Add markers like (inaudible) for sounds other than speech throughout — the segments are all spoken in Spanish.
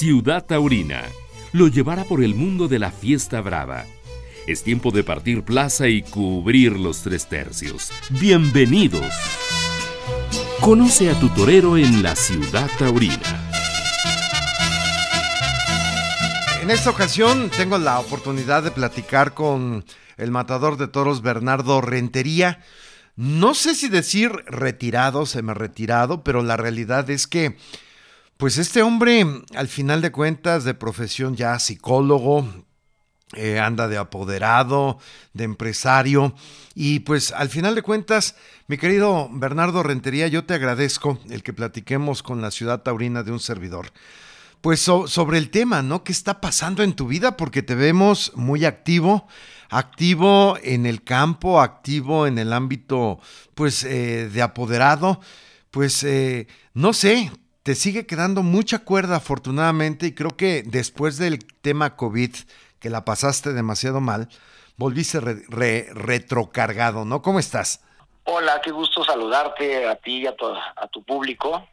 Ciudad Taurina lo llevará por el mundo de la fiesta brava. Es tiempo de partir plaza y cubrir los tres tercios. Bienvenidos. Conoce a tu torero en la Ciudad Taurina. En esta ocasión tengo la oportunidad de platicar con el matador de toros Bernardo Rentería. No sé si decir retirado, se retirado, pero la realidad es que pues este hombre, al final de cuentas, de profesión ya psicólogo, eh, anda de apoderado, de empresario. Y pues al final de cuentas, mi querido Bernardo Rentería, yo te agradezco el que platiquemos con la ciudad taurina de un servidor. Pues sobre el tema, ¿no? ¿Qué está pasando en tu vida? Porque te vemos muy activo, activo en el campo, activo en el ámbito, pues, eh, de apoderado. Pues, eh, no sé, te sigue quedando mucha cuerda afortunadamente y creo que después del tema COVID, que la pasaste demasiado mal, volviste retrocargado, ¿no? ¿Cómo estás? Hola, qué gusto saludarte a ti y a, a tu público.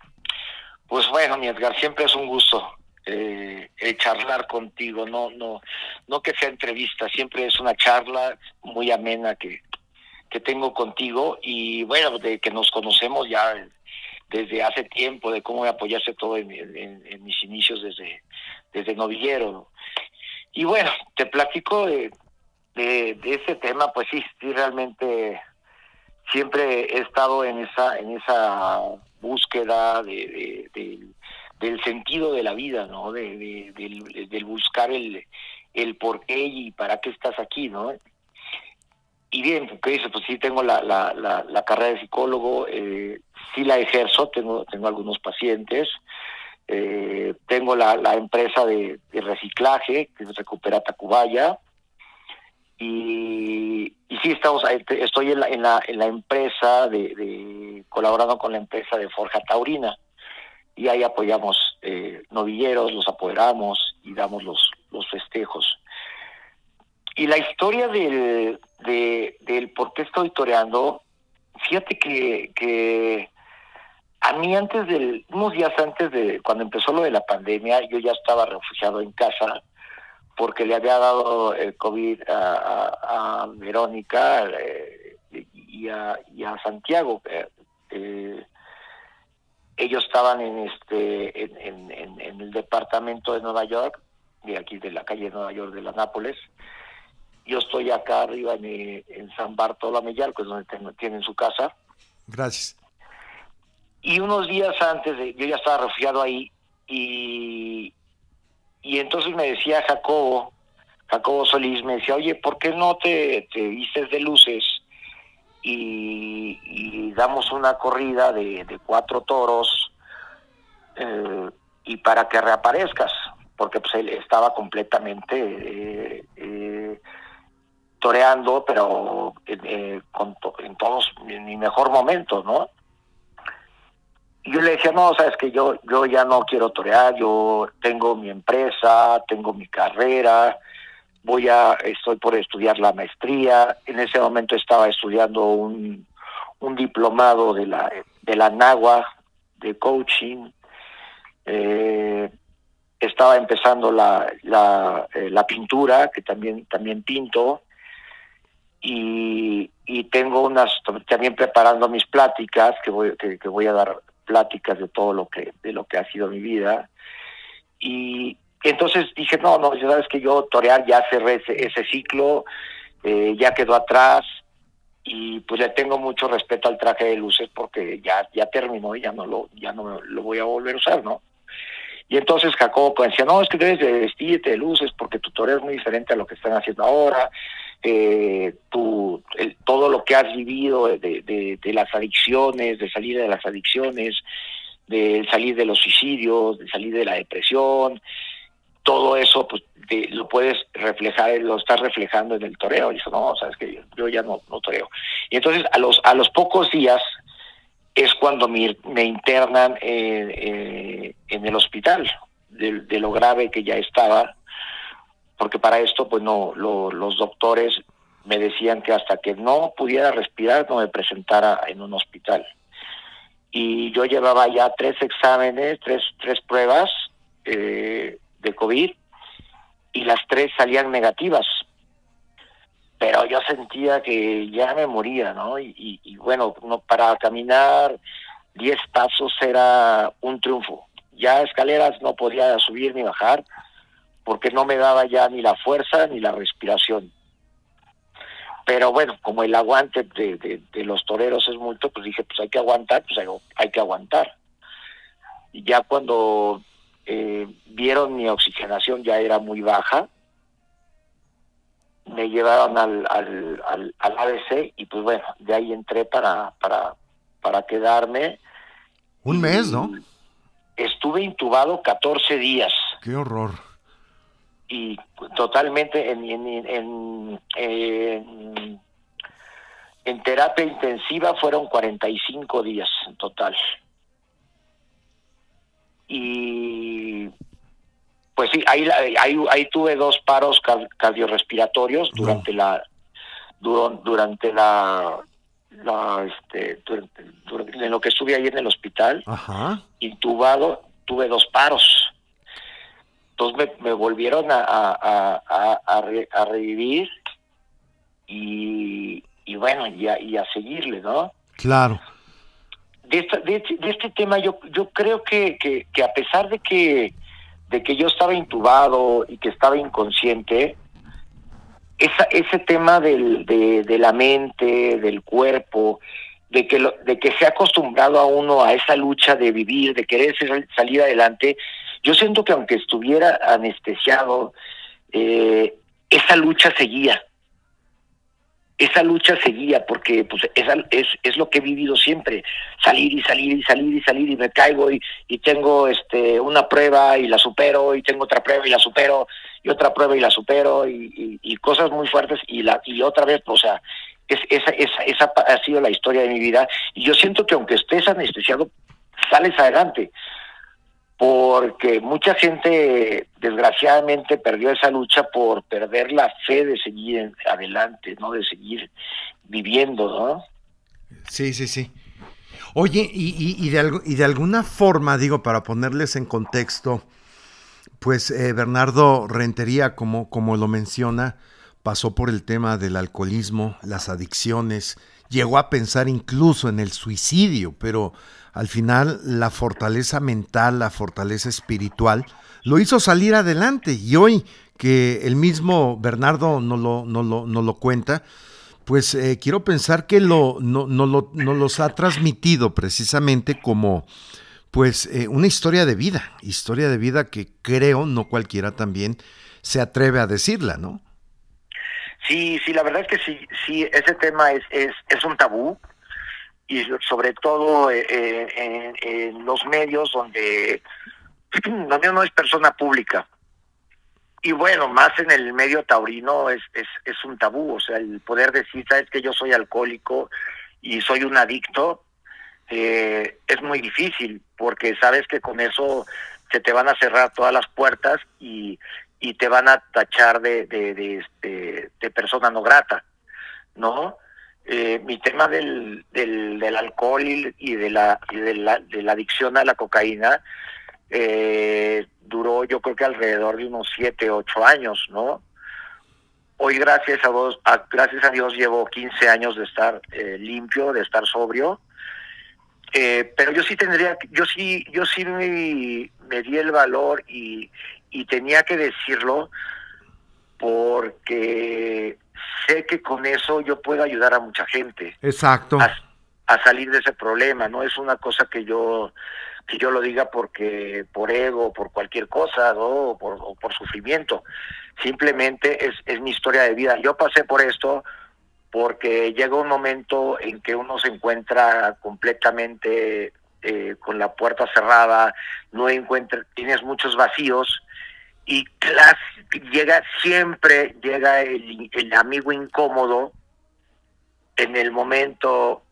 Pues bueno, mi Edgar, siempre es un gusto eh, charlar contigo, no, no, no que sea entrevista, siempre es una charla muy amena que, que tengo contigo y bueno, de que nos conocemos ya desde hace tiempo, de cómo apoyarse todo en, mis inicios desde, desde novillero. Y bueno, te platico de, ese tema, pues sí, sí, realmente siempre he estado en esa, en esa búsqueda de, del sentido de la vida, ¿no? De, del, buscar el, el por qué y para qué estás aquí, ¿no? Y bien, ¿qué dice? Pues sí tengo la, la, la, carrera de psicólogo, eh, sí la ejerzo, tengo, tengo algunos pacientes, eh, tengo la, la empresa de, reciclaje, que es Recupera Tacubaya, y, sí estamos, estoy en la, en la, en la empresa, de, de, colaborando con la empresa de Forja Taurina, y ahí apoyamos eh, novilleros, los apoderamos y damos los, los festejos. Y la historia del, de, del por qué estoy toreando, fíjate que, que a mí antes del, unos días antes de cuando empezó lo de la pandemia, yo ya estaba refugiado en casa porque le había dado el COVID a, Verónica eh, y, a, Santiago. Eh, eh, ellos estaban en este en, en, en, el departamento de Nueva York, de aquí de la calle Nueva York de la Nápoles, yo estoy acá arriba en, en San Bartolomé que es donde tienen su casa. Gracias. Y unos días antes, de, yo ya estaba refugiado ahí y, y entonces me decía Jacobo, Jacobo Solís, me decía, oye, ¿por qué no te, te vistes de luces y, damos una corrida de, de cuatro toros eh, y para que reaparezcas? Porque pues él estaba completamente... Eh, eh, toreando, pero eh, con en todos, en mi mejor momento, ¿no? Y yo le decía, no, sabes que yo, yo ya no quiero torear, yo tengo mi empresa, tengo mi carrera, voy a, estoy por estudiar la maestría, en ese momento estaba estudiando un, un diplomado de la, de la NAGUA, de coaching, eh, estaba empezando la, la, eh, la pintura, que también, también pinto, y, tengo unas también preparando mis pláticas que voy que, voy a dar pláticas de todo lo que de lo que ha sido mi vida. Y entonces dije no no ya sabes que yo torear ya cerré ese, ese ciclo eh, ya quedó atrás y pues le tengo mucho respeto al traje de luces porque ya ya terminó y ya no lo ya no lo voy a volver a usar no y entonces Jacobo pues, decía no es que debes de vestirte de luces porque tu toreo es muy diferente a lo que están haciendo ahora eh, tu, todo lo que has vivido de, las adicciones, de salir de las adicciones, de salir de los suicidios, de salir de la depresión, todo eso pues lo puedes reflejar, lo estás reflejando en el toreo. Y eso no, sabes que yo, ya no, no toreo. Y entonces a los, a los pocos días es cuando me, internan en el hospital, de, lo grave que ya estaba porque para esto, pues no, los doctores me decían que hasta que no pudiera respirar no me presentara en un hospital. Y yo llevaba ya tres exámenes, tres, tres pruebas, eh, de COVID y las tres salían negativas. Pero yo sentía que ya me moría, ¿no? Y, y bueno, no, para caminar 10 pasos era un triunfo. Ya escaleras no podía subir ni bajar porque no me daba ya ni la fuerza ni la respiración. Pero bueno, como el aguante de, los toreros es mucho, pues dije, pues hay que aguantar, pues hay, que aguantar. Y ya cuando eh, vieron mi oxigenación ya era muy baja, me llevaron al, al, al, al, ABC y pues bueno, de ahí entré para, para, para quedarme. Un mes, ¿no? Estuve intubado 14 días. Qué horror. Y totalmente en, en, en, en, terapia intensiva fueron 45 días en total. Y pues sí, ahí, ahí, ahí tuve dos paros cardiorrespiratorios durante la durante la, la este, durante, en lo que estuve ahí en el hospital, intubado, tuve dos paros. Entonces me, volvieron a, a, a, revivir y, y bueno, y a, y a seguirle, ¿no? Claro. De, de, este tema yo, yo creo que, que, que a pesar de que de que yo estaba intubado y que estaba inconsciente, esa, ese tema del, de, la mente, del cuerpo, de que, lo, de que se ha acostumbrado a uno a esa lucha de vivir, de querer salir adelante, yo siento que aunque estuviera anestesiado, eh, esa lucha seguía. Esa lucha seguía porque pues esa, es, es lo que he vivido siempre. Salir y salir y salir y salir y me caigo y, y tengo este una prueba y la supero y tengo otra prueba y la supero y otra prueba y la supero y, y, cosas muy fuertes y la y otra vez o sea es, esa, esa, esa ha sido la historia de mi vida. Y yo siento que aunque estés anestesiado sales adelante porque mucha gente desgraciadamente perdió esa lucha por perder la fe de seguir adelante, ¿no? De seguir viviendo, ¿no? Sí, sí, sí. Oye, y, y, de, y de alguna forma, digo, para ponerles en contexto, pues eh, Bernardo Rentería, como, como lo menciona, pasó por el tema del alcoholismo, las adicciones, llegó a pensar incluso en el suicidio, pero al final la fortaleza mental, la fortaleza espiritual, lo hizo salir adelante. Y hoy que el mismo Bernardo no lo, no lo, no lo cuenta, pues eh, quiero pensar que lo, no, no, lo, los ha transmitido precisamente como pues eh, una historia de vida, historia de vida que creo no cualquiera también se atreve a decirla, ¿no? Sí, sí, la verdad es que sí, sí, ese tema es, es, es un tabú y sobre todo eh, eh, en, los medios donde, (clears throat) donde uno es persona pública. Y bueno, más en el medio taurino es, es, es un tabú, o sea, el poder decir, sabes que yo soy alcohólico y soy un adicto, eh, es muy difícil, porque sabes que con eso se te van a cerrar todas las puertas y, y te van a tachar de, de, de, este, de persona no grata, ¿no? Eh, mi tema del, del, alcohol y de la, y de la, adicción a la cocaína eh, duró yo creo que alrededor de unos siete, ocho años, ¿no? Hoy gracias a Dios, gracias a Dios llevo 15 años de estar eh, limpio, de estar sobrio, pero yo sí tendría, yo sí, yo sí me, me di el valor y, y tenía que decirlo porque sé que con eso yo puedo ayudar a mucha gente. Exacto. A, salir de ese problema, no es una cosa que yo que yo lo diga porque por ego, por cualquier cosa, ¿no? o, por, por sufrimiento. Simplemente es, es mi historia de vida. Yo pasé por esto porque llega un momento en que uno se encuentra completamente eh, con la puerta cerrada, no encuentra, tienes muchos vacíos y llega siempre, llega el, el amigo incómodo en el momento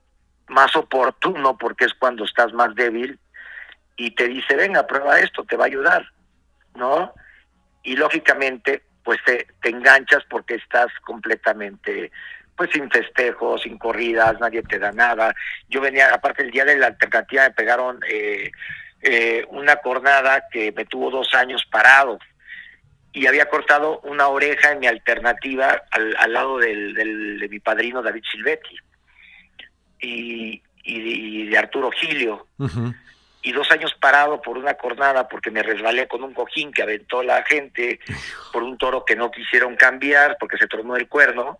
más oportuno, porque es cuando estás más débil, y te dice, venga, prueba esto, te va a ayudar, ¿no? Y lógicamente, pues te, te enganchas porque estás completamente, pues sin festejos, sin corridas, nadie te da nada. Yo venía, aparte el día de la alternativa me pegaron eh, eh, una cornada que me tuvo dos años parado y había cortado una oreja en mi alternativa al, lado del, de mi padrino David Silvetti y, de Arturo Gilio. Y dos años parado por una cornada porque me resbalé con un cojín que aventó la gente por un toro que no quisieron cambiar porque se tronó el cuerno.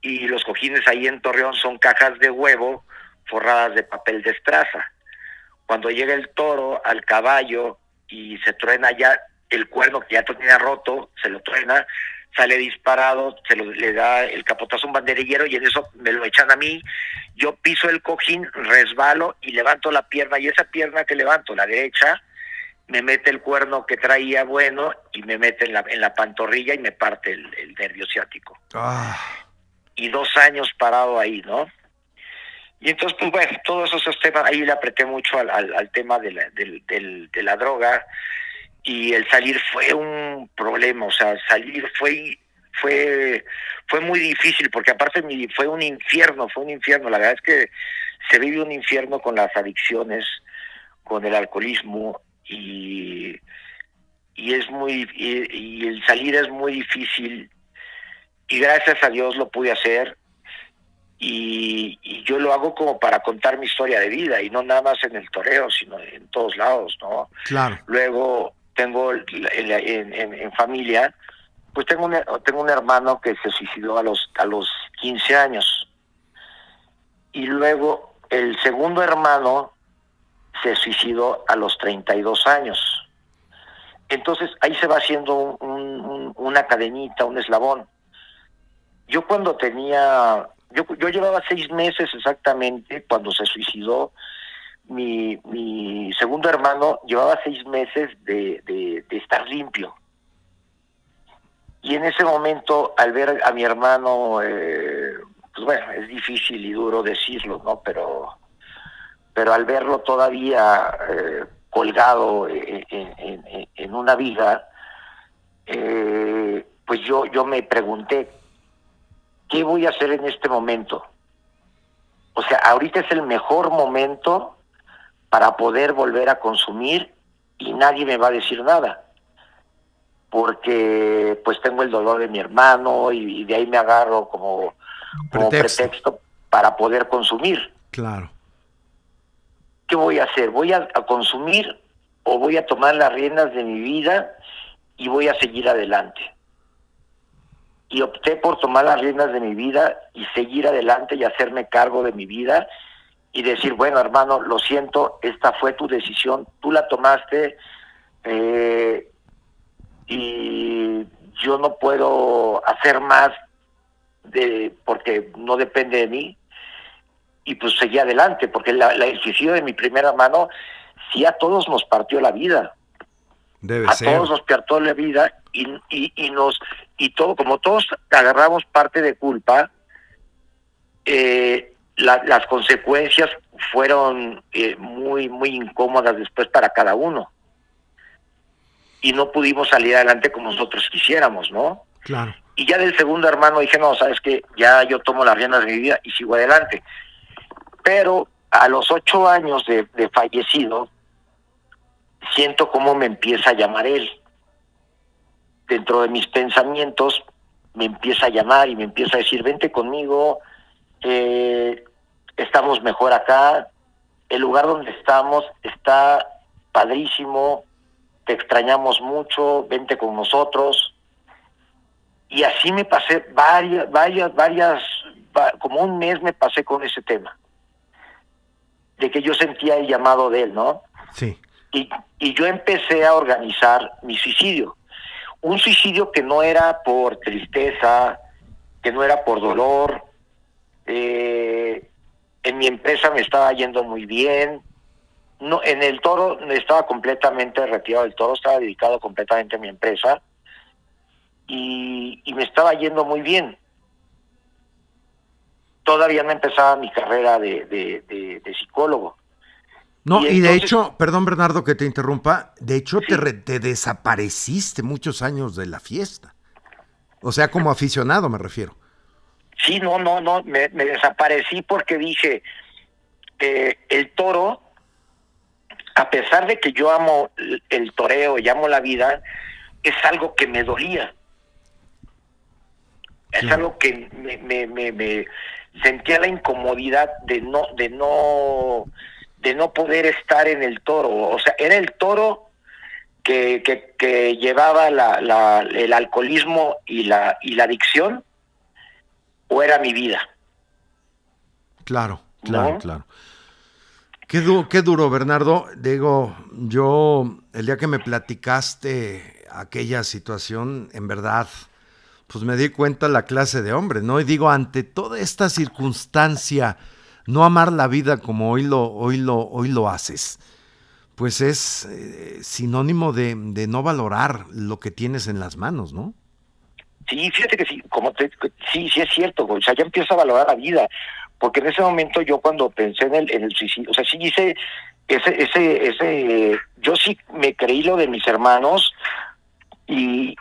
Y los cojines ahí en Torreón son cajas de huevo forradas de papel de estraza. Cuando llega el toro al caballo y se truena ya el cuerno que ya tenía roto, se lo truena, sale disparado, se lo, le da el capotazo a un banderillero y en eso me lo echan a mí. Yo piso el cojín, resbalo y levanto la pierna y esa pierna que levanto, la derecha, me mete el cuerno que traía bueno y me mete en la, en la pantorrilla y me parte el, nervio ciático. Ah. Y dos años parado ahí, ¿no? Y entonces, pues bueno, todos esos temas, ahí le apreté mucho al, al, tema de la, de la droga y el salir fue un problema, o sea, salir fue fue fue muy difícil porque aparte fue un infierno, fue un infierno, la verdad es que se vive un infierno con las adicciones, con el alcoholismo y y es muy y el salir es muy difícil y gracias a Dios lo pude hacer y, yo lo hago como para contar mi historia de vida y no nada más en el toreo, sino en todos lados, ¿no? Claro. Luego tengo en, familia, pues tengo un, tengo un hermano que se suicidó a los, a los 15 años. Y luego el segundo hermano se suicidó a los 32 años. Entonces ahí se va haciendo una cadenita, un eslabón. Yo cuando tenía yo, yo llevaba seis meses exactamente cuando se suicidó. Mi, mi segundo hermano llevaba seis meses de, de, estar limpio. Y en ese momento, al ver a mi hermano, eh, pues bueno, es difícil y duro decirlo, ¿no? Pero, pero al verlo todavía eh, colgado en, una viga, eh, pues yo, yo me pregunté, ¿qué voy a hacer en este momento? O sea, ahorita es el mejor momento para poder volver a consumir y nadie me va a decir nada. Porque pues tengo el dolor de mi hermano y, de ahí me agarro como, pretexto. para poder consumir. Claro. ¿Qué voy a hacer? ¿Voy a consumir o voy a tomar las riendas de mi vida y voy a seguir adelante? y opté por tomar las riendas de mi vida y seguir adelante y hacerme cargo de mi vida y decir, bueno, hermano, lo siento, esta fue tu decisión, tú la tomaste eh, y yo no puedo hacer más de porque no depende de mí y pues seguí adelante porque la, el suicidio de mi primera mano sí a todos nos partió la vida. A todos nos partió la vida y, y, y nos y todo, como todos agarramos parte de culpa, eh, las consecuencias fueron eh, muy, muy incómodas después para cada uno. Y no pudimos salir adelante como nosotros quisiéramos, ¿no? Claro. Y ya del segundo hermano dije, no, sabes que ya yo tomo las riendas de mi vida y sigo adelante. Pero a los ocho años de, de fallecido, siento cómo me empieza a llamar él dentro de mis pensamientos me empieza a llamar y me empieza a decir, vente conmigo, eh, estamos mejor acá, el lugar donde estamos está padrísimo, te extrañamos mucho, vente con nosotros. Y así me pasé varias, varias, varias, como un mes me pasé con ese tema, de que yo sentía el llamado de él, ¿no? Sí. Y, y yo empecé a organizar mi suicidio un suicidio que no era por tristeza, que no era por dolor. Eh, en mi empresa me estaba yendo muy bien. No, en el toro estaba completamente retirado del toro, estaba dedicado completamente a mi empresa y, me estaba yendo muy bien. Todavía no empezaba mi carrera de, de psicólogo. No, y, de hecho, perdón Bernardo que te interrumpa, de hecho te, desapareciste muchos años de la fiesta. O sea, como aficionado me refiero. Sí, no, no, no, me, desaparecí porque dije, eh, el toro a pesar de que yo amo el toreo y amo la vida, es algo que me dolía. Es algo que me, me, me, sentía la incomodidad de no, de no, de no poder estar en el toro. O sea, era el toro que, que, llevaba la, la, el alcoholismo y la, y la adicción, o era mi vida. Claro, claro, claro. Qué, qué duro, Bernardo. Digo, yo, el día que me platicaste aquella situación, en verdad, pues me di cuenta la clase de hombre, ¿no? Y digo, ante toda esta circunstancia, no amar la vida como hoy lo, hoy lo, hoy lo haces, pues es eh, sinónimo de, no valorar lo que tienes en las manos, ¿no? Sí, fíjate que sí, como te, sí, sí es cierto, o sea, ya empiezo a valorar la vida, porque en ese momento yo cuando pensé en el, suicidio, o sea, sí hice ese, ese, ese, yo sí me creí lo de mis hermanos y,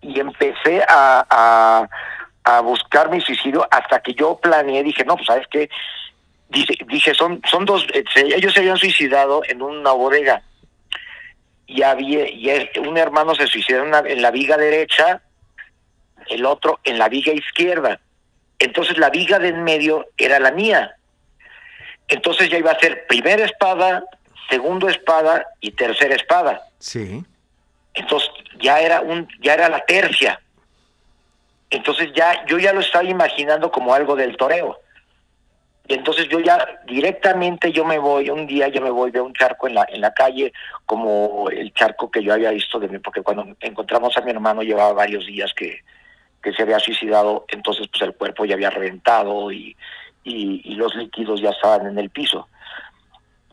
y empecé a, a, buscar mi suicidio hasta que yo planeé, dije, no, pues sabes qué, dije, dije son, son dos, ellos se habían suicidado en una bodega y había y un hermano se suicidó en, en la viga derecha, el otro en la viga izquierda. Entonces la viga de en medio era la mía. Entonces ya iba a ser primera espada, segundo espada y tercera espada. Sí. Entonces ya era un, ya era la tercia. Entonces ya, yo ya lo estaba imaginando como algo del toreo. Y entonces yo ya directamente yo me voy, un día yo me voy de un charco en la, en la calle, como el charco que yo había visto de mí, porque cuando encontramos a mi hermano llevaba varios días que, que se había suicidado, entonces pues el cuerpo ya había reventado y, y, y los líquidos ya estaban en el piso.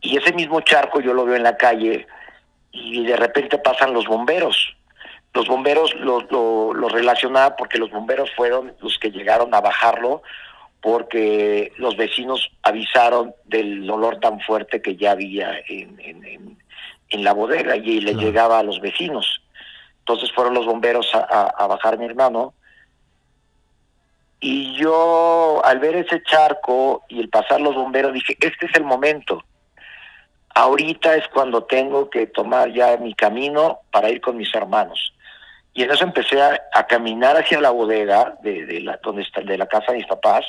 Y ese mismo charco yo lo veo en la calle y de repente pasan los bomberos. Los bomberos lo, lo, relacionaba porque los bomberos fueron los que llegaron a bajarlo porque los vecinos avisaron del olor tan fuerte que ya había en, en, la bodega y le llegaba a los vecinos. Entonces fueron los bomberos a, a bajar a mi hermano. Y yo, al ver ese charco y el pasar los bomberos, dije, este es el momento ahorita es cuando tengo que tomar ya mi camino para ir con mis hermanos. Y en eso empecé a, caminar hacia la bodega de, la, donde está, de la casa de mis papás.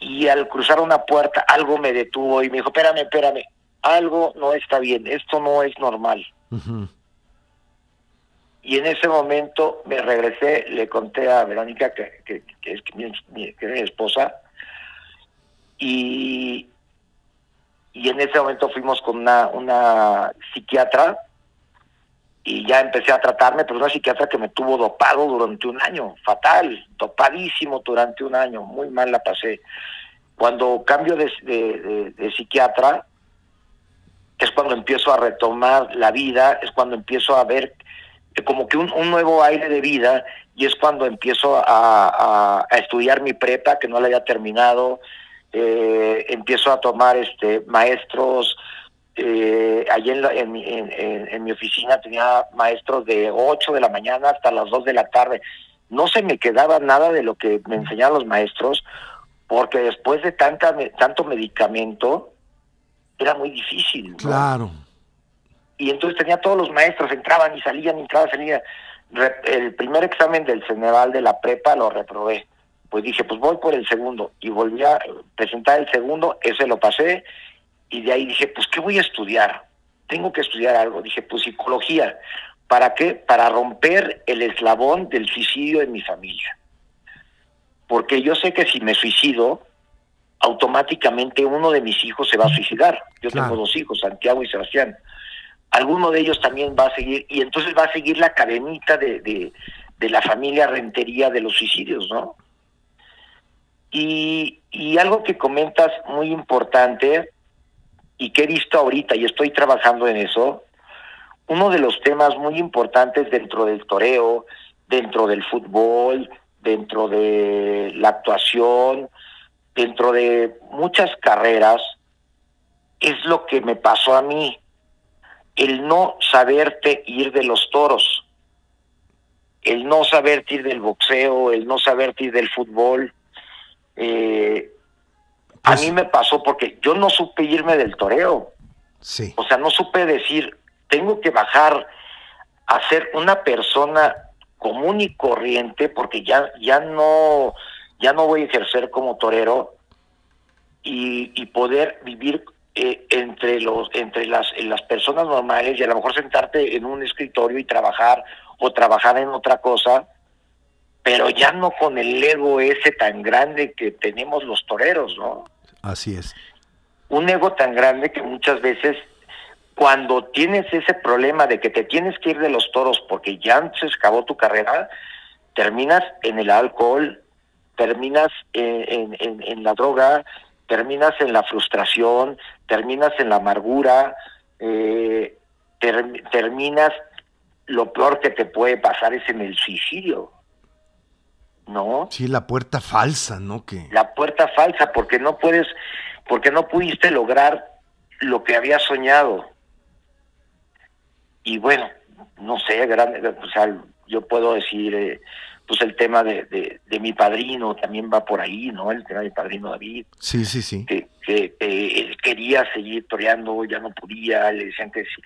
Y al cruzar una puerta, algo me detuvo y me dijo, espérame, espérame, algo no está bien, esto no es normal. Y en ese momento me regresé, le conté a Verónica, que, que, es mi, es mi esposa, y, y en ese momento fuimos con una, una psiquiatra y ya empecé a tratarme, pero una psiquiatra que me tuvo dopado durante un año, fatal, dopadísimo durante un año, muy mal la pasé. Cuando cambio de, de, psiquiatra, es cuando empiezo a retomar la vida, es cuando empiezo a ver como que un, un nuevo aire de vida y es cuando empiezo a, a, estudiar mi prepa, que no la había terminado, eh, empiezo a tomar este maestros eh, allí en, en, en, mi oficina tenía maestros de 8 de la mañana hasta las 2 de la tarde. No se me quedaba nada de lo que me enseñaban los maestros, porque después de tanta, tanto medicamento, era muy difícil. Claro. Y entonces tenía todos los maestros, entraban y salían, entraban y salían. El primer examen del Ceneval de la prepa lo reprobé pues dije, pues voy por el segundo. Y volví a presentar el segundo, ese lo pasé, y de ahí dije, pues ¿qué voy a estudiar? Tengo que estudiar algo. Dije, pues psicología. ¿Para qué? Para romper el eslabón del suicidio en mi familia. Porque yo sé que si me suicido, automáticamente uno de mis hijos se va a suicidar. Yo tengo dos hijos, Santiago y Sebastián. Alguno de ellos también va a seguir, y entonces va a seguir la cadenita de, de, la familia rentería de los suicidios, ¿no? Y, algo que comentas muy importante y que he visto ahorita y estoy trabajando en eso, uno de los temas muy importantes dentro del toreo, dentro del fútbol, dentro de la actuación, dentro de muchas carreras, es lo que me pasó a mí, el no saberte ir de los toros, el no saberte ir del boxeo, el no saberte ir del fútbol, eh, a pues mí me pasó porque yo no supe irme del toreo. Sí. O sea, no supe decir, tengo que bajar a ser una persona común y corriente porque ya, ya no, ya no voy a ejercer como torero y, y poder vivir eh, entre los, entre las, las personas normales y a lo mejor sentarte en un escritorio y trabajar o trabajar en otra cosa, pero ya no con el ego ese tan grande que tenemos los toreros, ¿no? Así es. Un ego tan grande que muchas veces cuando tienes ese problema de que te tienes que ir de los toros porque ya se acabó tu carrera, terminas en el alcohol, terminas en, en, en, la droga, terminas en la frustración, terminas en la amargura, eh, ter, terminas, lo peor que te puede pasar es en el suicidio. ¿No? Sí, la puerta falsa, ¿no? Que... La puerta falsa, porque no puedes, porque no pudiste lograr lo que habías soñado y bueno, no sé, grande, o sea, yo puedo decir, eh, pues el tema de, de, mi padrino también va por ahí, ¿no? El tema de mi padrino David. Sí, sí, sí. Que, que él quería seguir toreando, ya no podía, le decían que si,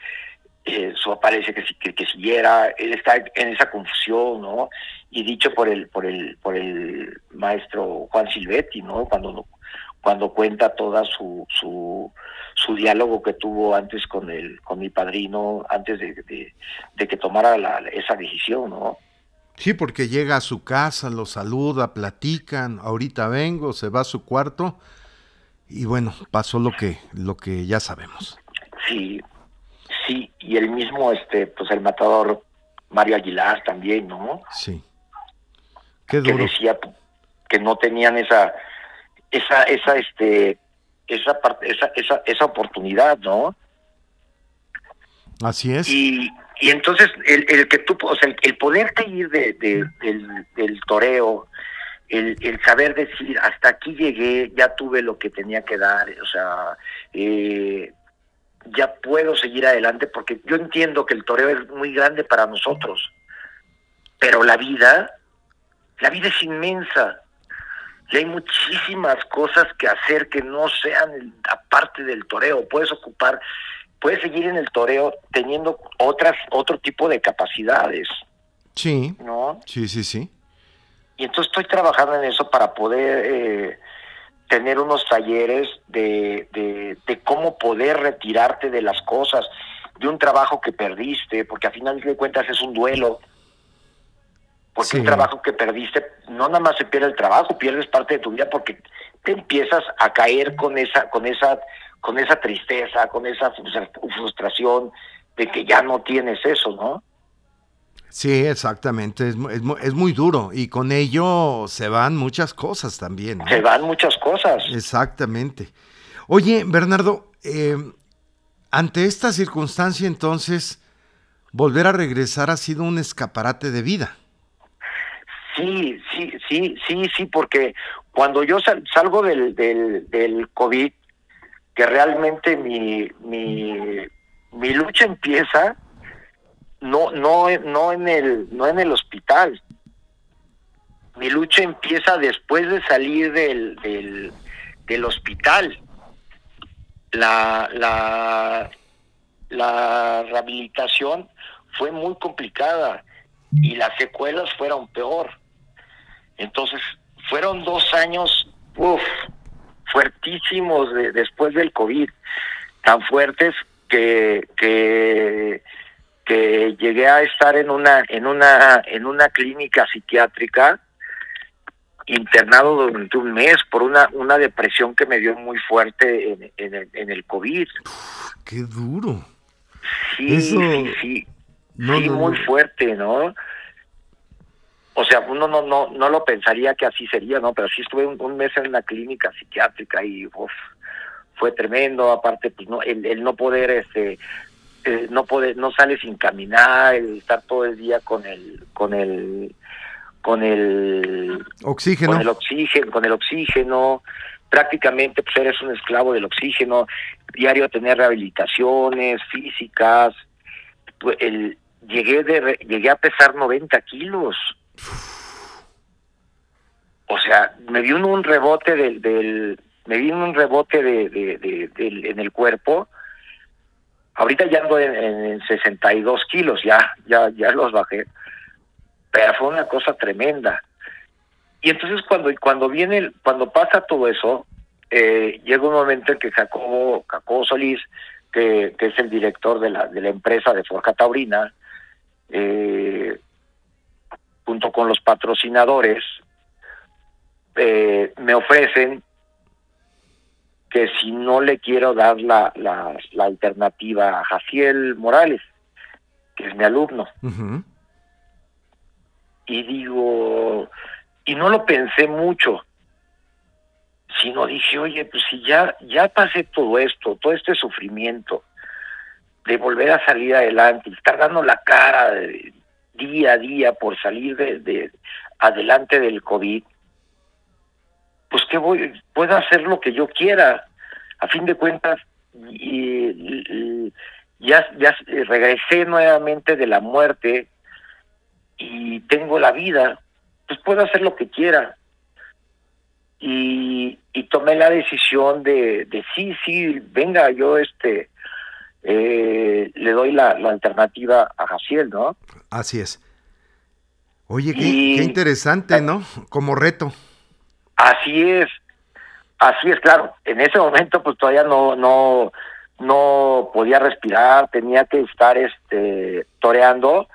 eh, su papá le decía que, que, que siguiera, él está en esa confusión, ¿no? Y dicho por el, por el, por el maestro Juan Silvetti, ¿no? Cuando, cuando cuenta toda su, su, su diálogo que tuvo antes con el con mi padrino antes de, de, que tomara la, esa decisión no sí porque llega a su casa lo saluda platican ahorita vengo se va a su cuarto y bueno pasó lo que lo que ya sabemos sí sí y el mismo este pues el matador Mario Aguilar también no sí Qué duro. que decía que no tenían esa esa esa este esa, parte, esa, esa, esa oportunidad, ¿no? Así es. Y, y entonces el, el que tú, o sea, el, poderte ir de, del, del toreo, el, el saber decir, hasta aquí llegué, ya tuve lo que tenía que dar, o sea, eh, ya puedo seguir adelante, porque yo entiendo que el toreo es muy grande para nosotros, pero la vida, la vida es inmensa y hay muchísimas cosas que hacer que no sean aparte del toreo. Puedes ocupar, puedes seguir en el toreo teniendo otras, otro tipo de capacidades. Sí. ¿No? Sí, sí, sí. Y entonces estoy trabajando en eso para poder eh, tener unos talleres de, de, de cómo poder retirarte de las cosas, de un trabajo que perdiste, porque a final de cuentas es un duelo porque un trabajo que perdiste, no nada más se pierde el trabajo, pierdes parte de tu vida porque te empiezas a caer con esa, con esa, con esa tristeza, con esa frustración de que ya no tienes eso, ¿no? Sí, exactamente, es, es, es, muy duro y con ello se van muchas cosas también. Se van muchas cosas. Exactamente. Oye, Bernardo, eh, ante esta circunstancia entonces, volver a regresar ha sido un escaparate de vida. Sí, sí, sí, sí, sí, porque cuando yo salgo del, del, del COVID, que realmente mi, mi, mi lucha empieza no, no, no en el, no en el hospital. Mi lucha empieza después de salir del, del, del hospital. La, la, la rehabilitación fue muy complicada y las secuelas fueron peor. Entonces, fueron dos años, uff, fuertísimos de, después del COVID, tan fuertes que, que, que llegué a estar en una, en una, en una clínica psiquiátrica internado durante un mes por una, una depresión que me dio muy fuerte en, en, el, en el COVID. ¡Qué duro! Sí, sí, sí. sí, muy fuerte, ¿no? O sea, uno no, no, no lo pensaría que así sería, ¿no? Pero sí estuve un, mes en una clínica psiquiátrica y uf, fue tremendo, aparte, pues no, el, no poder, este, eh, no poder, no sale sin caminar, el estar todo el día con el, con el, con el oxígeno, con el oxígeno, con el oxígeno, prácticamente pues eres un esclavo del oxígeno, diario tener rehabilitaciones físicas, pues, el, llegué de, llegué a pesar 90 kilos o sea, me dio un rebote del, del me vino un rebote de, de, en el cuerpo Ahorita ya ando en, 62 kilos, ya, ya, ya los bajé. Pero fue una cosa tremenda. Y entonces cuando, cuando viene, cuando pasa todo eso, eh, llega un momento en que Jacobo, Jacobo Solís, que, que, es el director de la, de la empresa de Forja Taurina, eh, junto con los patrocinadores, eh, me ofrecen que si no le quiero dar la, la, alternativa a Jaciel Morales, que es mi alumno. Y digo, y no lo pensé mucho, sino dije, oye, pues si ya, ya pasé todo esto, todo este sufrimiento, de volver a salir adelante, estar dando la cara día a día por salir de, adelante del COVID, pues que voy, puedo hacer lo que yo quiera. A fin de cuentas, y, ya, ya regresé nuevamente de la muerte y tengo la vida, pues puedo hacer lo que quiera. Y, y tomé la decisión de, de sí, sí, venga, yo este eh, le doy la, alternativa a Jaciel, ¿no? Así es. Oye, qué, qué interesante, ¿no? Como reto. Así es, así es, claro. En ese momento, pues todavía no, no, no podía respirar, tenía que estar, este, toreando,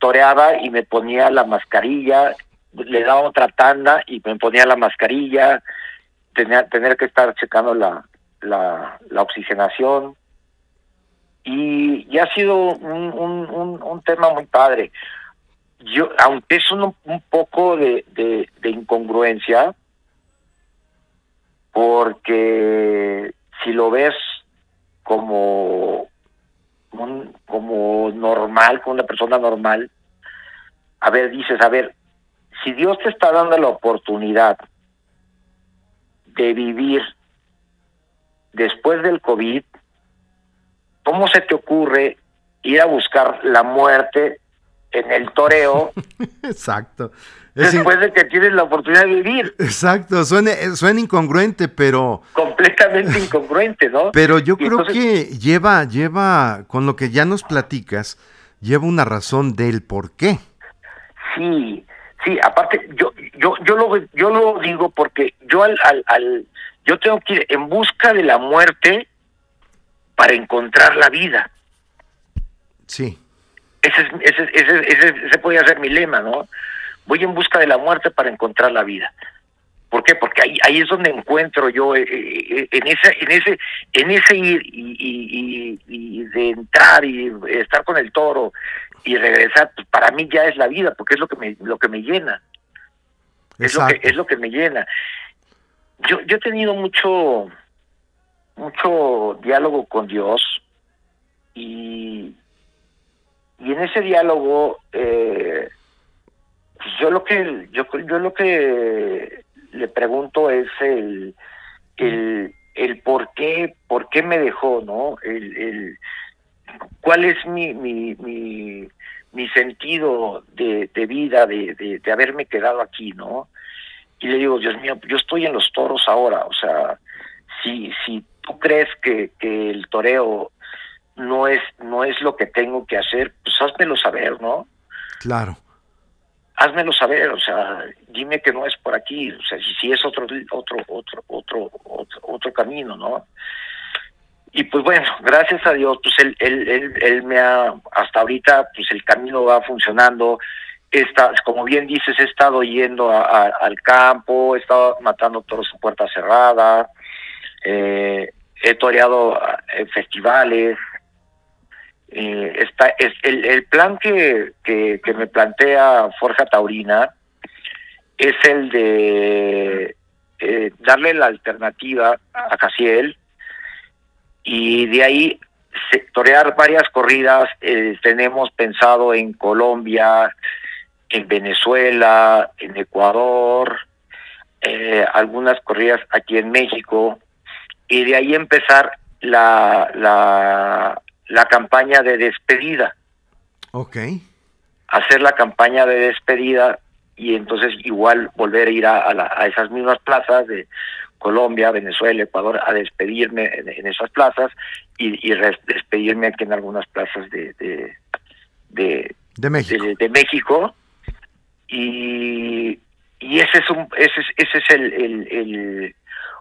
toreaba y me ponía la mascarilla, le daba otra tanda y me ponía la mascarilla, tenía tener que estar checando la, la, la oxigenación y, y, ha sido un, un, un, tema muy padre. Yo, aunque es un, un poco de, de, de incongruencia, porque si lo ves como como normal, como una persona normal, a ver, dices, a ver, si Dios te está dando la oportunidad de vivir después del COVID, ¿cómo se te ocurre ir a buscar la muerte en el toreo? (laughs) Exacto después de que tienes la oportunidad de vivir. Exacto, suena, suena incongruente, pero... Completamente incongruente, ¿no? Pero yo creo que lleva, lleva, con lo que ya nos platicas, lleva una razón del por qué. Sí, sí, aparte, yo, yo, yo lo, yo lo digo porque yo al, al, yo tengo que ir en busca de la muerte para encontrar la vida. Sí. Ese, ese, ese, ese, ese podría ser mi lema, ¿no? voy en busca de la muerte para encontrar la vida. ¿Por qué? Porque ahí, ahí es donde encuentro yo, eh, eh, en ese, en ese, en ese ir y, y, de entrar y estar con el toro y regresar, pues para mí ya es la vida, porque es lo que me, lo que me llena. Es lo que, es lo que me llena. Yo, yo he tenido mucho, mucho diálogo con Dios y, y en ese diálogo eh, yo lo que yo, yo lo que le pregunto es el, el, el por qué por qué me dejó no el, el cuál es mi mi, mi, mi sentido de, de vida de, de, de, haberme quedado aquí no y le digo Dios mío yo estoy en los toros ahora o sea si si tú crees que, que el toreo no es no es lo que tengo que hacer pues házmelo saber no claro házmelo saber, o sea, dime que no es por aquí, o sea, si, si es otro, otro, otro, otro, otro, otro camino, ¿no? Y pues bueno, gracias a Dios, pues él, él, él, él me ha, hasta ahorita, pues el camino va funcionando. Está, como bien dices, he estado yendo al campo, he estado matando toros en puerta cerrada, eh, he toreado en festivales, eh, está, es el, el plan que, que, me plantea Forja Taurina es el de eh, darle la alternativa a Casiel y de ahí sectorear varias corridas. Eh, tenemos pensado en Colombia, en Venezuela, en Ecuador, eh, algunas corridas aquí en México y de ahí empezar la, la la campaña de despedida. Ok. Hacer la campaña de despedida y entonces igual volver a ir a, a, esas mismas plazas de Colombia, Venezuela, Ecuador, a despedirme en, esas plazas y, y despedirme aquí en algunas plazas de, de, de, México. De, México. Y, y ese es un ese es, ese es el, el,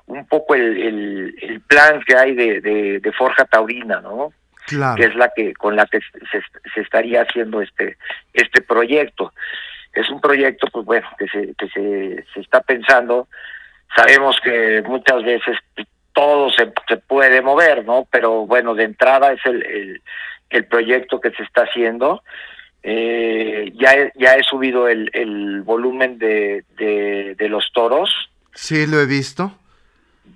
un poco el, el, plan que hay de, de, Forja Taurina, ¿no? Claro. Que es la que con la que se, se estaría haciendo este este proyecto. Es un proyecto, pues bueno, que se que se, se está pensando Sabemos que muchas veces todo se, se puede mover, ¿no? Pero bueno, de entrada es el, el, proyecto que se está haciendo. Eh, ya, he, ya he subido el, el volumen de, de, los toros. Sí, lo he visto.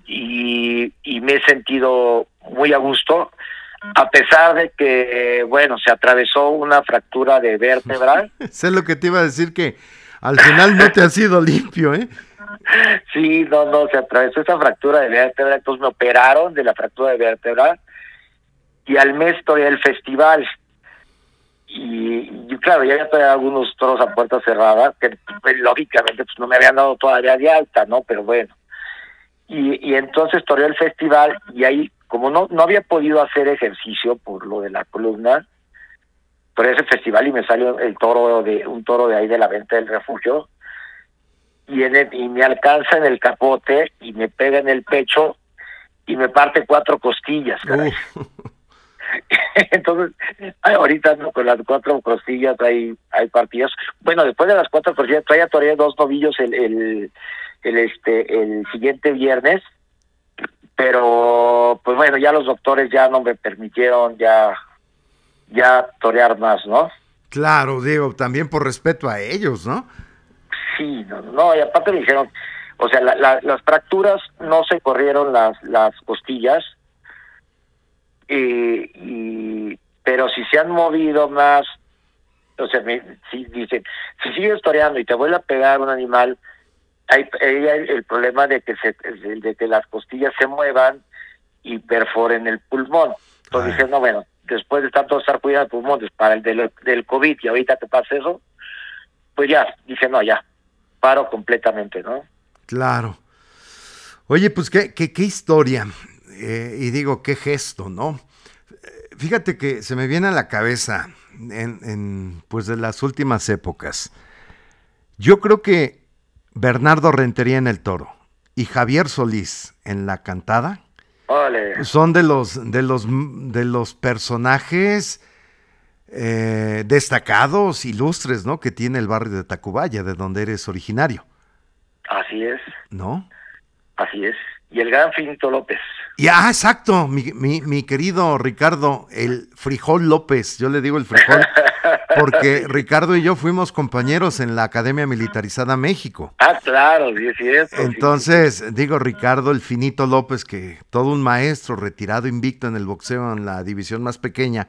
Y, y me he sentido muy a gusto, a pesar de que, bueno, se atravesó una fractura de vértebra. (laughs) sé lo que te iba a decir que al final no te ha sido (laughs) limpio, ¿eh? Sí, no, no, se atravesó esa fractura de vértebra, entonces me operaron de la fractura de vértebra y al mes todavía el festival. Y, claro, ya había algunos toros a puerta cerrada, que pues, lógicamente pues no me habían dado todavía de alta, ¿no? Pero bueno. Y, y entonces toreé el festival y ahí, como no, no había podido hacer ejercicio por lo de la columna, por ese festival y me salió el toro de un toro de ahí de la venta del refugio y, en y me alcanza en el capote y me pega en el pecho y me parte cuatro costillas. (laughs) Entonces, ahorita con las cuatro costillas hay, hay partidos. Bueno, después de las cuatro costillas, todavía todavía dos novillos el, el, el, este, el siguiente viernes, pero pues bueno, ya los doctores ya no me permitieron ya, ya torear más, ¿no? Claro, digo, también por respeto a ellos, ¿no? sí, no, no, y aparte me dijeron, o sea, las fracturas no se corrieron las, las costillas, y, pero si se han movido más, o sea, me, si dicen, si sigues toreando y te vuelve a pegar un animal, hay, el problema de que se, de que las costillas se muevan y perforen el pulmón. Entonces dicen, no, bueno, después de tanto estar cuidando pulmones para el del, del COVID y ahorita te pasa eso, pues ya, dice, no, ya, paro completamente, ¿no? Claro. Oye, pues qué, qué, qué historia. Eh, y digo, qué gesto, ¿no? Fíjate que se me viene a la cabeza en, en, pues de las últimas épocas. Yo creo que Bernardo Rentería en el toro y Javier Solís en la cantada son de los de los de los personajes eh, destacados, ilustres, ¿no? Que tiene el barrio de Tacubaya, de donde eres originario. Así es. ¿No? Así es. Y el gran Finito López. Y, ah, exacto, mi, mi, mi, querido Ricardo, el Frijol López, yo le digo el Frijol, (laughs) porque (laughs) Ricardo y yo fuimos compañeros en la Academia Militarizada México. Ah, claro, sí, es cierto. Entonces, digo Ricardo, el Finito López, que todo un maestro retirado invicto en el boxeo en la división más pequeña,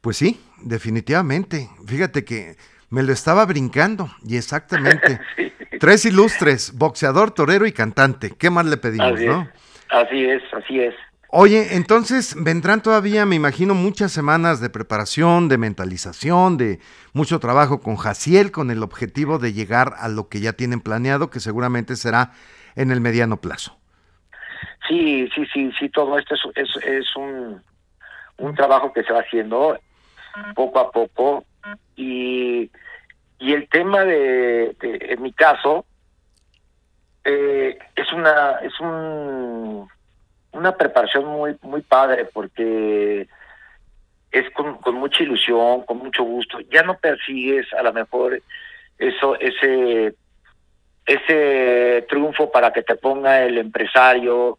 pues sí, definitivamente. Fíjate que me lo estaba brincando y exactamente. (laughs) Tres ilustres, boxeador, torero y cantante. ¿Qué más le pedimos, no? Así es, así es. Oye, entonces vendrán todavía, me imagino, muchas semanas de preparación, de mentalización, de mucho trabajo con Jaciel, con el objetivo de llegar a lo que ya tienen planeado, que seguramente será en el mediano plazo. Sí, sí, sí, sí, todo esto es, es un, un trabajo que se va haciendo poco a poco y, y el tema de, en mi caso eh, es una es un una preparación muy muy padre porque es con, mucha ilusión con mucho gusto ya no persigues a lo mejor eso ese ese triunfo para que te ponga el empresario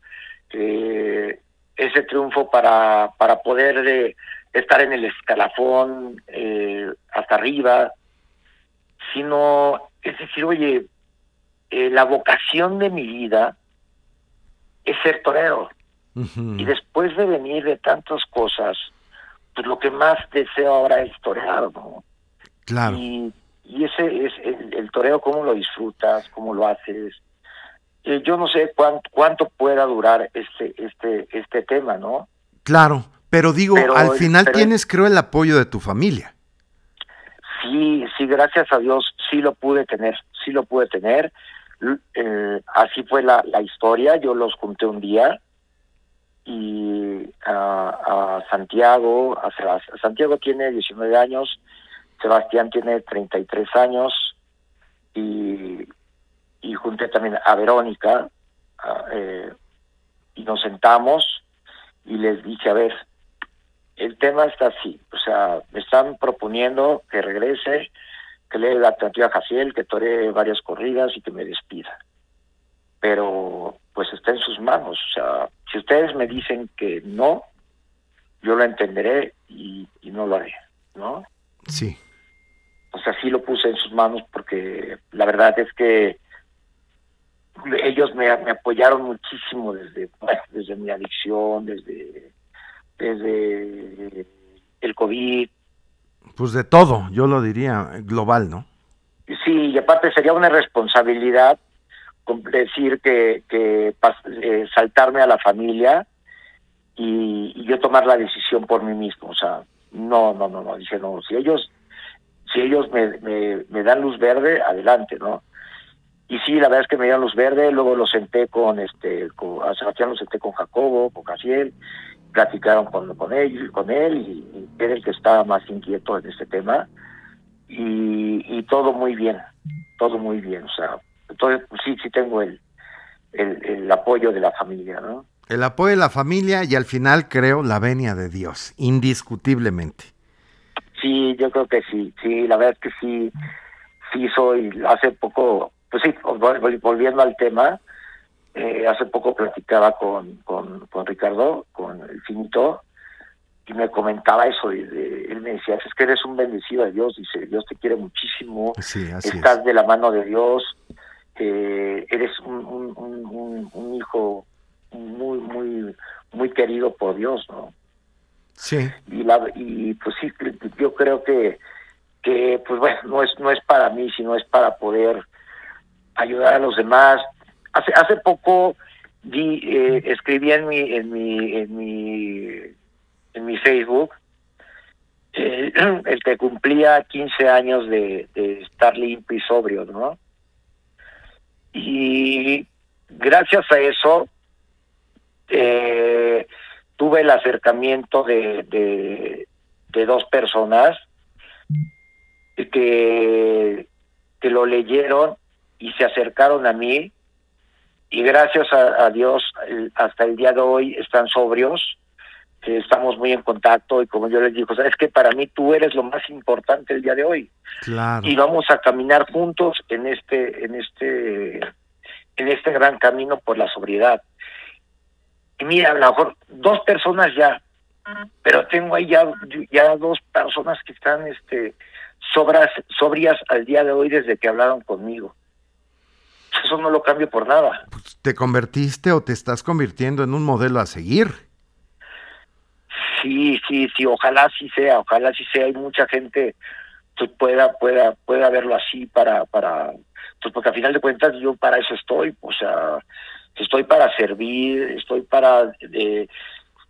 ese triunfo para para poder de, estar en el escalafón eh, hasta arriba, sino, es decir, oye, eh, la vocación de mi vida es ser torero. Y después de venir de tantas cosas, pues lo que más deseo ahora es torear, ¿no? Claro. Y, y ese es el, toreo, cómo lo disfrutas, cómo lo haces. Eh, yo no sé cuánto, cuánto pueda durar este, este, este tema, ¿no? Claro. Pero digo, al final tienes, creo, el apoyo de tu familia. Sí, sí, gracias a Dios, sí lo pude tener, sí lo pude tener. eh, así fue la, la historia, yo los junté un día y a, Santiago, a, Santiago tiene 19 años, Sebastián tiene 33 años y, y junté también a Verónica eh, y nos sentamos y les dije, a ver, el tema está así, o sea, me están proponiendo que regrese, que le la alternativa a Jaciel, que tore varias corridas y que me despida. Pero pues está en sus manos, o sea, si ustedes me dicen que no, yo lo entenderé y, no lo haré, ¿no? Sí. O sea, sí lo puse en sus manos porque la verdad es que ellos me, apoyaron muchísimo desde, desde mi adicción, desde, desde el COVID. Pues de todo, yo lo diría, global, ¿no? Sí, y aparte sería una responsabilidad decir que, eh, saltarme a la familia y, yo tomar la decisión por mí mismo. O sea, no, no, no, no, dije, no, si ellos, si ellos me, dan luz verde, adelante, ¿no? Y sí, la verdad es que me dieron luz verde, luego lo senté con, este, con, a Sebastián lo senté con Jacobo, con Casiel, platicaron con, con él, con él y, era el que estaba más inquieto en este tema y, y todo muy bien, todo muy bien, o sea, entonces pues sí, sí tengo el, el, el apoyo de la familia, ¿no? El apoyo de la familia y al final creo la venia de Dios, indiscutiblemente. Sí, yo creo que sí, sí, la verdad es que sí, sí soy, hace poco, pues sí, volviendo al tema, eh, hace poco platicaba con, con, con, Ricardo, con el finito, y me comentaba eso, y él me decía, es que eres un bendecido de Dios, dice, Dios te quiere muchísimo, estás de la mano de Dios, eh, eres un, un, un hijo muy, muy, muy querido por Dios, ¿no? Sí. Y, la, y pues sí, yo creo que, que, pues bueno, no es, no es para mí, sino es para poder ayudar a los demás. Hace, hace poco vi, eh, escribí en mi, en mi, en mi, en mi Facebook, eh, (clears throat) el que cumplía 15 años de, de estar limpio y sobrio, ¿no? Y gracias a eso, eh, tuve el acercamiento de, de, dos personas que, que lo leyeron y se acercaron a mí y gracias a, Dios hasta el día de hoy están sobrios estamos muy en contacto y como yo les digo, sabes que para mí tú eres lo más importante el día de hoy. Y vamos a caminar juntos en este en este en este gran camino por la sobriedad. Y mira, a lo mejor dos personas ya, pero tengo ahí ya, ya dos personas que están este sobras, sobrias al día de hoy desde que hablaron conmigo. Eso no lo cambio por nada. Pues, ¿Te convertiste o te estás convirtiendo en un modelo a seguir? Sí, sí, sí, ojalá sí sea, ojalá sí sea. Hay mucha gente que pueda, pueda, pueda verlo así para, para, pues porque a final de cuentas yo para eso estoy, o sea, estoy para servir, estoy para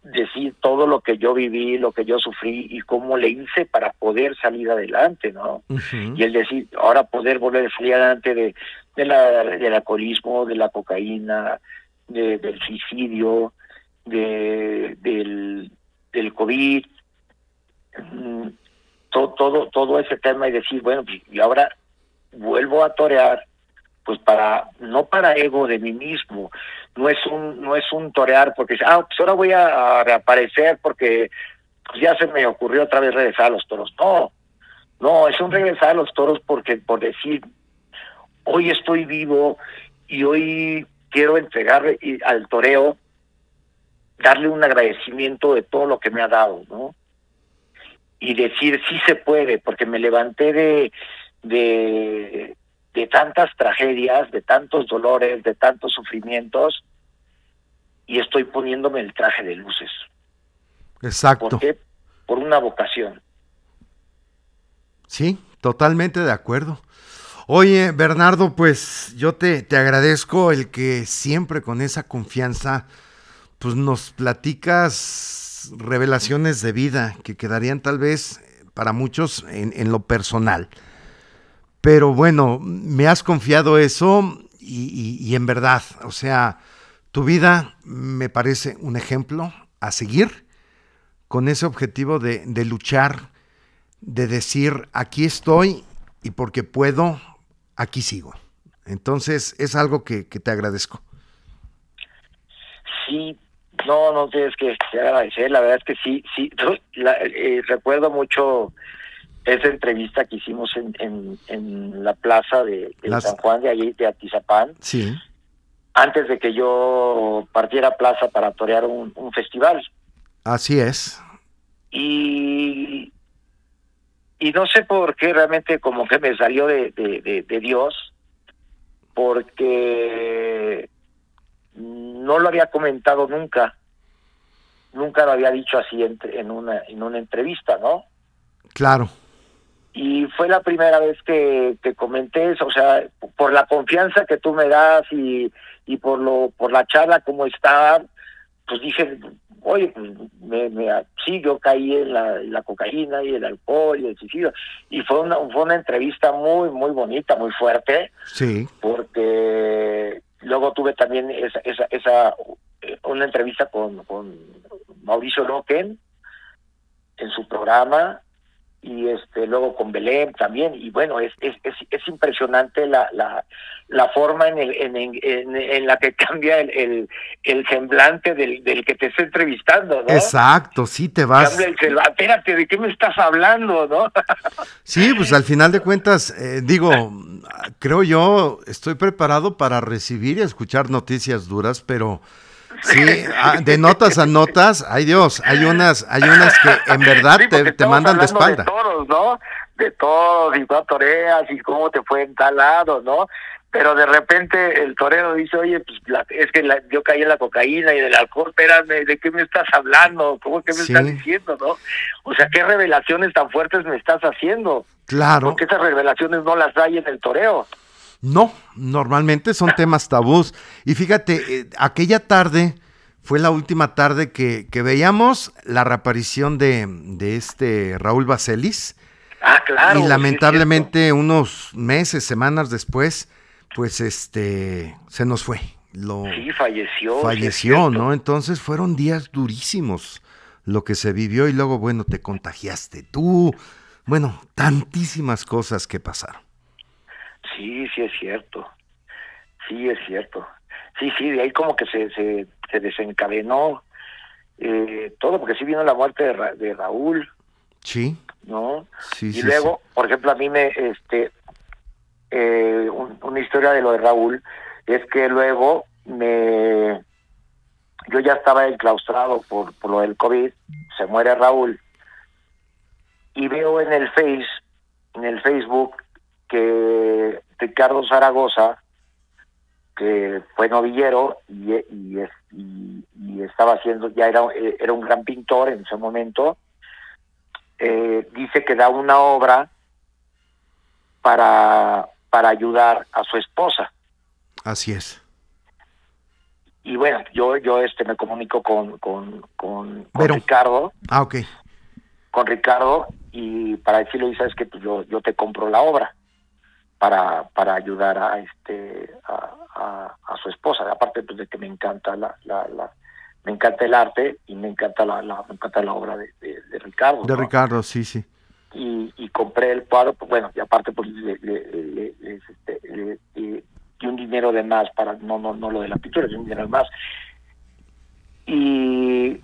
decir todo lo que yo viví, lo que yo sufrí y cómo le hice para poder salir adelante, ¿no? Y el decir, ahora poder volver a salir adelante de, de la, del alcoholismo, de la cocaína, del suicidio, de, del, del COVID, mm, todo, todo, todo ese tema y decir, bueno, pues, y ahora vuelvo a torear pues para no para ego de mí mismo no es un no es un torear porque ah pues ahora voy a, reaparecer porque pues ya se me ocurrió otra vez regresar a los toros no no es un regresar a los toros porque por decir hoy estoy vivo y hoy quiero entregarle al toreo darle un agradecimiento de todo lo que me ha dado no y decir sí se puede porque me levanté de de de tantas tragedias, de tantos dolores, de tantos sufrimientos, y estoy poniéndome el traje de luces. Exacto. ¿Por qué? Por una vocación. Sí, totalmente de acuerdo. Oye, Bernardo, pues yo te, te agradezco el que siempre con esa confianza, pues nos platicas revelaciones de vida que quedarían tal vez para muchos en, en lo personal. Pero bueno, me has confiado eso y, en verdad, o sea, tu vida me parece un ejemplo a seguir con ese objetivo de, de luchar, de decir, aquí estoy y porque puedo, aquí sigo. Entonces, es algo que, que te agradezco. Sí, no, no tienes que, agradecer, la verdad es que sí, sí, eh, recuerdo mucho esa entrevista que hicimos en, en, la plaza de, San Juan de allí, de Atizapán. Sí. Antes de que yo partiera a plaza para torear un, festival. Así es. Y, y no sé por qué realmente como que me salió de, de Dios, porque no lo había comentado nunca, nunca lo había dicho así en, en, una, en una entrevista, ¿no? Claro. Y fue la primera vez que, que comenté eso, o sea, por la confianza que tú me das y, y por lo por la charla como estaba, pues dije, oye, pues me, me, sí, yo caí en la, la, cocaína y el alcohol y el suicidio. Y fue una, fue una entrevista muy, muy bonita, muy fuerte. Sí. Porque Luego tuve también esa, esa, esa eh, una entrevista con, con Mauricio Loquen en su programa y este luego con Belén también y bueno es es, es, impresionante la, la, la forma en, el, en, en, en, la que (laughs) cambia el, el, semblante del, del, que te está entrevistando ¿no? exacto sí te vas espérate de qué me estás hablando no (laughs) sí pues al final de cuentas eh, digo creo yo estoy preparado para recibir y escuchar noticias duras pero Sí, ah, de notas a notas, ay Dios, hay unas, hay unas que en verdad te, mandan de espalda. De todos, ¿no? De todos, y tú toreas y cómo te fue en tal lado, ¿no? Pero de repente el torero dice, oye, pues es que yo caí en la cocaína y del alcohol, espérame, ¿de qué me estás hablando? ¿Cómo que me estás diciendo, no? O sea, ¿qué revelaciones tan fuertes me estás haciendo? Claro. Porque esas revelaciones no las hay en el toreo. No, normalmente son temas tabús. Y fíjate, eh, aquella tarde fue la última tarde que, veíamos la reaparición de, este Raúl Baselis. Ah, claro. Y lamentablemente unos meses, semanas después, pues este, se nos fue. Lo, sí, falleció. Falleció, ¿no? Entonces fueron días durísimos lo que se vivió y luego, bueno, te contagiaste tú. Bueno, tantísimas cosas que pasaron. Sí, sí es cierto. Sí es cierto. Sí, sí, de ahí como que se, se, se desencadenó eh, todo, porque sí vino la muerte de, de Raúl. Sí. ¿No? Sí, y luego, por ejemplo, a mí me, este, eh, una historia de lo de Raúl es que luego me, yo ya estaba enclaustrado por, por lo del COVID, se muere Raúl, y veo en el Face, en el Facebook, que Ricardo Zaragoza, que fue novillero y, y, y, estaba haciendo, ya era, era un gran pintor en ese momento, eh, dice que da una obra para, para ayudar a su esposa. Así es. Y bueno, yo yo este me comunico con, con, con, Ricardo. Ah, ok. Con Ricardo y para decirle, sabes que pues yo, yo te compro la obra para, para ayudar a este a, a, su esposa. Aparte pues, de que me encanta la, la, me encanta el arte y me encanta la, la me encanta la obra de, de, Ricardo de Ricardo sí sí. Y, y compré el cuadro pues bueno y aparte pues le, le, este, y un dinero de más para no no no lo de la pintura un dinero de más. Y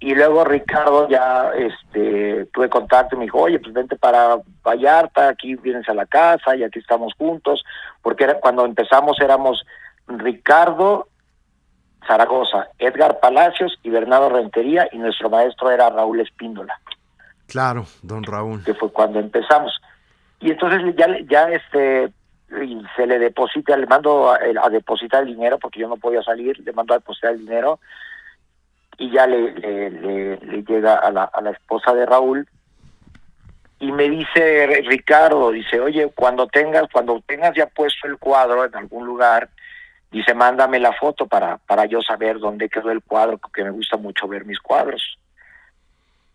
y luego Ricardo ya este tuve contacto y me dijo, oye, pues vente para Vallarta, aquí vienes a la casa y aquí estamos juntos, porque era, cuando empezamos éramos Ricardo Zaragoza, Edgar Palacios y Bernardo Rentería y nuestro maestro era Raúl Espíndola. Claro, don Raúl. Que fue cuando empezamos. Y entonces ya, ya este se le deposita, le mando a, a depositar el dinero porque yo no podía salir, le mando a depositar el dinero y ya le, le, le, llega a la, a la esposa de Raúl y me dice Ricardo, dice, oye, cuando tengas, cuando tengas ya puesto el cuadro en algún lugar, dice, mándame la foto para, para yo saber dónde quedó el cuadro, porque me gusta mucho ver mis cuadros.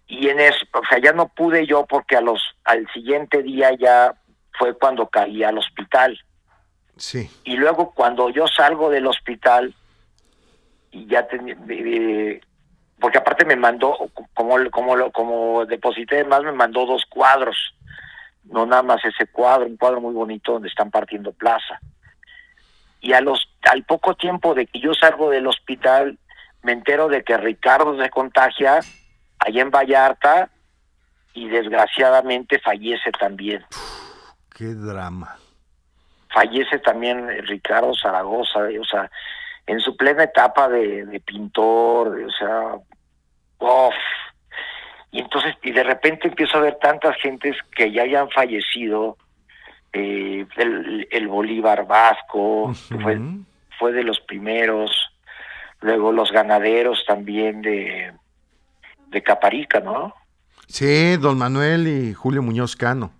Y en eso, o sea, ya no pude yo porque a los, al siguiente día ya fue cuando caí al hospital. Sí. Y luego cuando yo salgo del hospital, y ya tenía, porque aparte me mandó, como, como, como deposité más, me mandó dos cuadros, no nada más ese cuadro, un cuadro muy bonito donde están partiendo plaza. Y a los, al poco tiempo de que yo salgo del hospital, me entero de que Ricardo se contagia allá en Vallarta y desgraciadamente fallece también. qué drama. Fallece también Ricardo Zaragoza, o sea, en su plena etapa de, pintor, o sea, uff. Y entonces, y de repente empiezo a ver tantas gentes que ya hayan fallecido, eh, el, Bolívar Vasco, fue, fue de los primeros, luego los ganaderos también de, de Caparica, ¿no? Sí, don Manuel y Julio Muñoz Cano.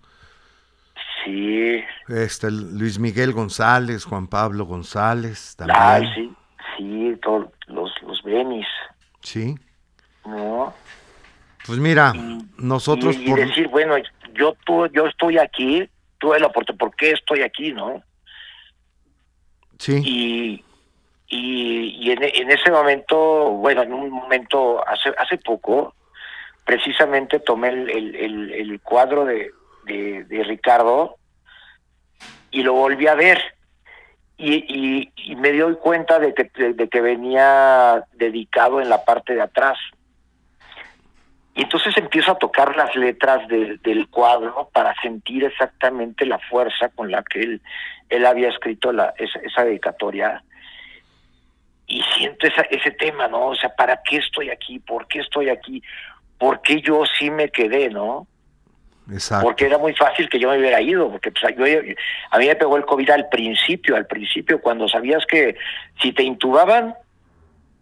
Sí. Este, Luis Miguel González, Juan Pablo González también. Ah, sí, sí, todos los, los Benis. Sí. ¿No? Pues mira, nosotros... Y, decir, bueno, yo, tú, yo estoy aquí, tuve la oportunidad, ¿por qué estoy aquí, no? Sí. Y, y, en, en, ese momento, bueno, en un momento, hace, hace poco, precisamente tomé el, el, el cuadro de, de, Ricardo y lo volví a ver y, me doy cuenta de que, de, que venía dedicado en la parte de atrás. Y entonces empiezo a tocar las letras del cuadro para sentir exactamente la fuerza con la que él, él había escrito la, esa, dedicatoria. Y siento esa, ese tema, ¿no? O sea, ¿para qué estoy aquí? ¿Por qué estoy aquí? ¿Por qué yo sí me quedé, no? Porque era muy fácil que yo me hubiera ido, porque pues, a mí me pegó el COVID al principio, al principio, cuando sabías que si te intubaban,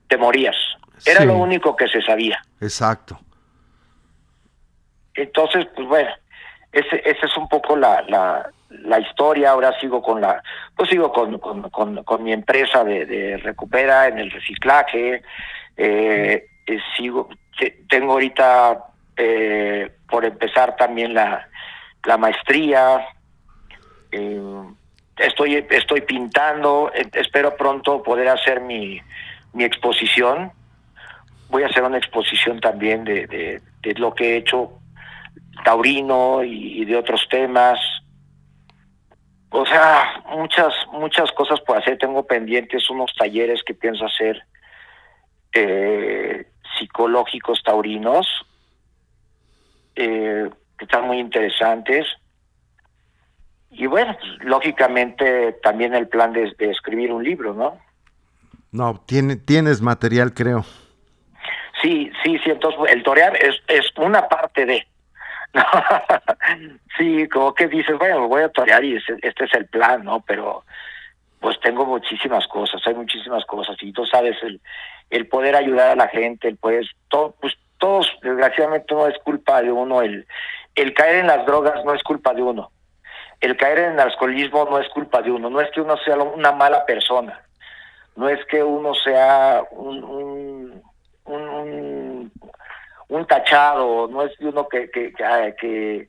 te morías. Era lo único que se sabía. Exacto. Entonces, pues bueno, ese, esa es un poco la, la, la, historia. Ahora sigo con la, pues sigo con, con, con, mi empresa de, de, recupera en el reciclaje. Eh, eh sigo, tengo ahorita eh, por empezar también la, la maestría. Eh, estoy, estoy pintando, eh, espero pronto poder hacer mi, mi exposición. Voy a hacer una exposición también de, de, lo que he hecho taurino y, de otros temas. O sea, muchas, muchas cosas por hacer. Tengo pendientes unos talleres que pienso hacer psicológicos taurinos eh, que están muy interesantes. Y bueno, pues, lógicamente también el plan de, escribir un libro, ¿no? No, tiene, tienes material, creo. Sí, sí, sí, entonces el torear es, es una parte de. (laughs) sí, como que dices, bueno, voy a torear y este es el plan, ¿no? Pero pues tengo muchísimas cosas, hay muchísimas cosas y tú sabes, el, el poder ayudar a la gente, el poder, todo, pues todos, desgraciadamente, no es culpa de uno. El, el caer en las drogas no es culpa de uno. El caer en el alcoholismo no es culpa de uno. No es que uno sea una mala persona. No es que uno sea un, un, un, tachado. No es de uno que, que, que,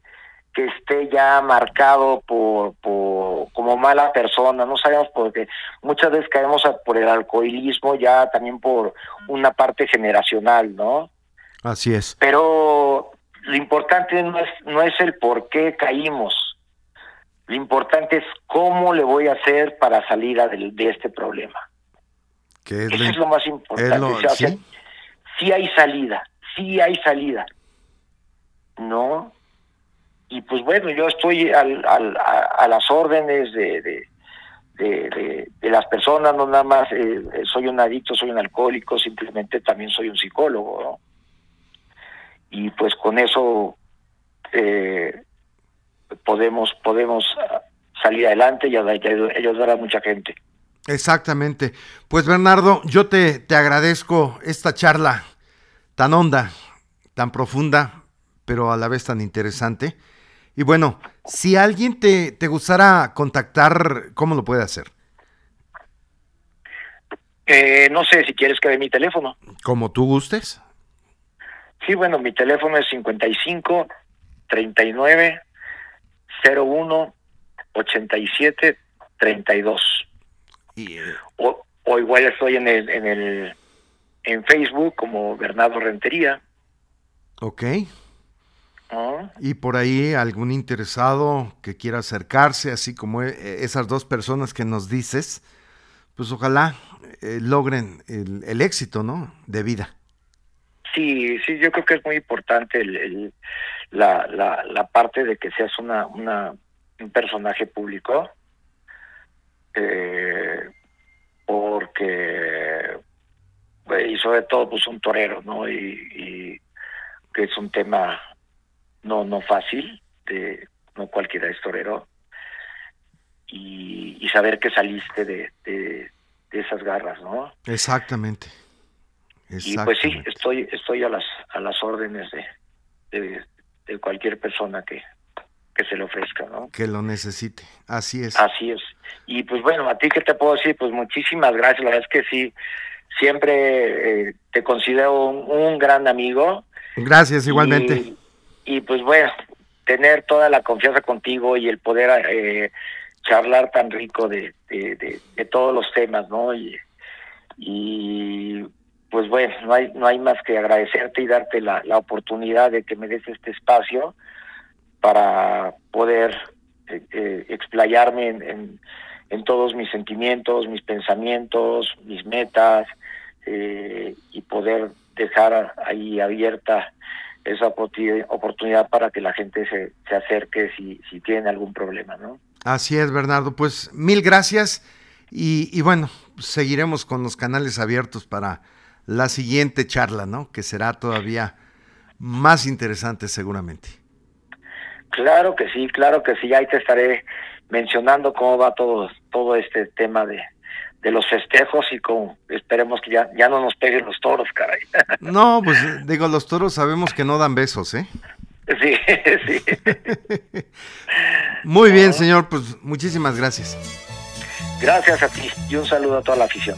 esté ya marcado por, por como mala persona, no sabemos porque muchas veces caemos por el alcoholismo ya también por una parte generacional, ¿no? Así es. Pero lo importante no es, no es el por qué caímos. Lo importante es cómo le voy a hacer para salir de, este problema. Eso es lo más importante. ¿sí? hay salida, sí hay salida. ¿No? Y pues bueno, yo estoy al, al, a, las órdenes de, de, de, las personas, no nada más eh, soy un adicto, soy un alcohólico, simplemente también soy un psicólogo, ¿no? Y pues con eso eh, podemos podemos salir adelante y ayudar a mucha gente. Exactamente. Pues Bernardo, yo te, te agradezco esta charla tan honda, tan profunda, pero a la vez tan interesante. Y bueno, si alguien te, te gustara contactar, ¿cómo lo puede hacer? Eh, no sé si quieres que dé mi teléfono. Como tú gustes. Sí, bueno, mi teléfono es 55 39 01 87 32. Y, eh, O, o igual estoy en el, en el en Facebook como Bernardo Rentería. ok. ¿no? Y por ahí algún interesado que quiera acercarse, así como eh, esas dos personas que nos dices, pues ojalá eh, logren el, el éxito, ¿no? De vida. Sí, sí, yo creo que es muy importante el, la, la, la parte de que seas una, una un personaje público, eh, porque y sobre todo pues un torero, ¿no? Y, que es un tema no no fácil, de no cualquiera es torero y, y saber que saliste de esas garras, ¿no? Exactamente. Y pues sí, estoy estoy a las a las órdenes de, de, de cualquier persona que, que se le ofrezca, ¿no? Que lo necesite. Así es. Así es. Y pues bueno, a ti qué te puedo decir, pues muchísimas gracias, la verdad es que sí, siempre eh, te considero un, un gran amigo. Gracias, igualmente. Y, y, pues bueno, tener toda la confianza contigo y el poder eh, charlar tan rico de, de, de, de todos los temas, ¿no? Y, y pues bueno, no hay, no hay más que agradecerte y darte la, la oportunidad de que me des este espacio para poder eh, eh, explayarme en, en, todos mis sentimientos, mis pensamientos, mis metas eh, y poder dejar ahí abierta esa oportu- oportunidad para que la gente se, se acerque si, si tienen algún problema, ¿no? Así es, Bernardo. Pues mil gracias. Y, y bueno, seguiremos con los canales abiertos para la siguiente charla, ¿no? Que será todavía más interesante seguramente. Claro que sí, claro que sí. Ahí te estaré mencionando cómo va todo, todo este tema de, de los festejos y con esperemos que ya, ya no nos peguen los toros, caray. (laughs) No, pues digo, los toros sabemos que no dan besos, ¿eh? Sí, (laughs) sí. (laughs) Muy bien, señor, pues muchísimas gracias. Gracias a ti y un saludo a toda la afición.